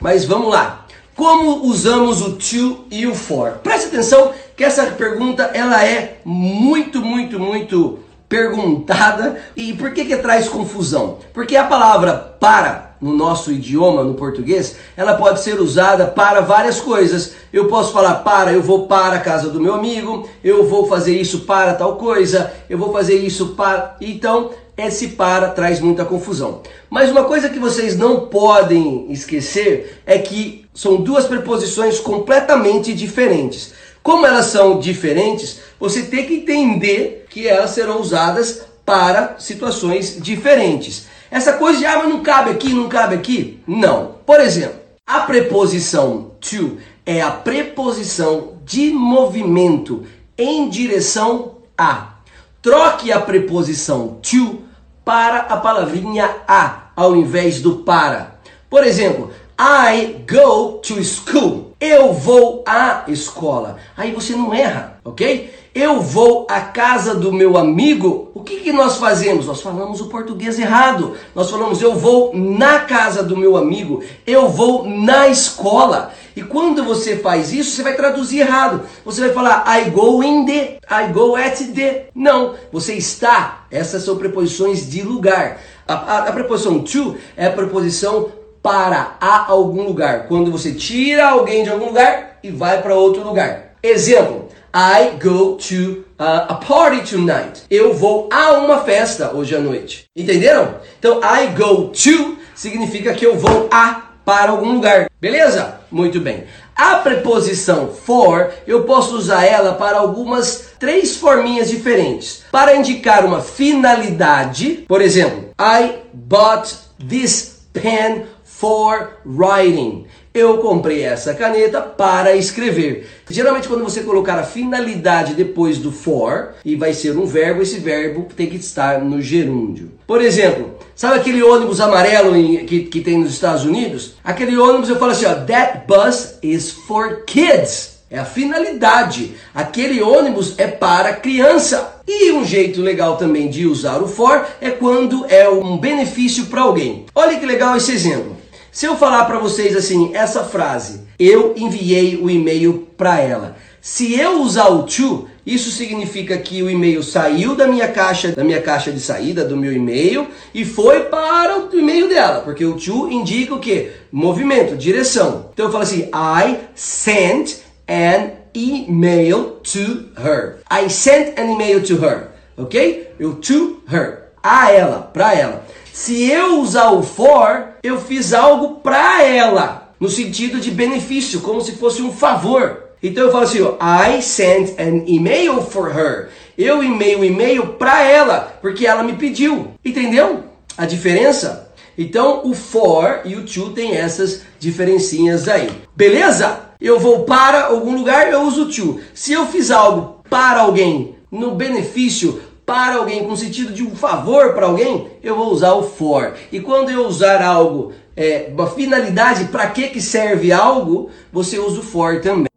Mas vamos lá. Como usamos o to e o for? Preste atenção que essa pergunta ela é muito, muito, muito perguntada. E por que que traz confusão? Porque a palavra para no nosso idioma, no português, ela pode ser usada para várias coisas. Eu posso falar para, eu vou para a casa do meu amigo, eu vou fazer isso para tal coisa, eu vou fazer isso para. Então, esse para traz muita confusão. Mas uma coisa que vocês não podem esquecer é que são duas preposições completamente diferentes. Como elas são diferentes, você tem que entender que elas serão usadas para situações diferentes. Essa coisa de, ah, mas não cabe aqui, não cabe aqui. Não. Por exemplo, a preposição to é a preposição de movimento em direção a. Troque a preposição to para a palavrinha a, ao invés do para. Por exemplo, I go to school. Eu vou à escola. Aí você não erra, ok? Eu vou à casa do meu amigo. O que, que nós fazemos? Nós falamos o português errado. Nós falamos eu vou na casa do meu amigo. Eu vou na escola. E quando você faz isso, você vai traduzir errado. Você vai falar I go in the, I go at the. Não, você está. Essas são preposições de lugar. A, a, a preposição to é a preposição para a algum lugar. Quando você tira alguém de algum lugar e vai para outro lugar. Exemplo: I go to a party tonight. Eu vou a uma festa hoje à noite. Entenderam? Então, I go to significa que eu vou a para algum lugar. Beleza? Muito bem. A preposição for, eu posso usar ela para algumas três forminhas diferentes. Para indicar uma finalidade, por exemplo, I bought this pen for writing. Eu comprei essa caneta para escrever. Geralmente, quando você colocar a finalidade depois do for e vai ser um verbo, esse verbo tem que estar no gerúndio. Por exemplo, sabe aquele ônibus amarelo que, que tem nos Estados Unidos? Aquele ônibus eu falo assim: ó, that bus is for kids. É a finalidade. Aquele ônibus é para criança. E um jeito legal também de usar o for é quando é um benefício para alguém. Olha que legal esse exemplo. Se eu falar para vocês assim, essa frase, eu enviei o e-mail para ela. Se eu usar o to, isso significa que o e-mail saiu da minha caixa, da minha caixa de saída do meu e-mail e foi para o e-mail dela, porque o to indica o que? Movimento, direção. Então eu falo assim: I sent an email to her. I sent an email to her, ok? Eu to her, a ela, para ela. Se eu usar o for, eu fiz algo para ela, no sentido de benefício, como se fosse um favor. Então eu falo assim, ó, I sent an email for her. Eu enviei um e-mail para ela, porque ela me pediu. Entendeu a diferença? Então o for e o to tem essas diferencinhas aí. Beleza? Eu vou para algum lugar, eu uso to. Se eu fiz algo para alguém no benefício para alguém, com sentido de um favor para alguém, eu vou usar o for. E quando eu usar algo, é, uma finalidade, para que, que serve algo, você usa o for também.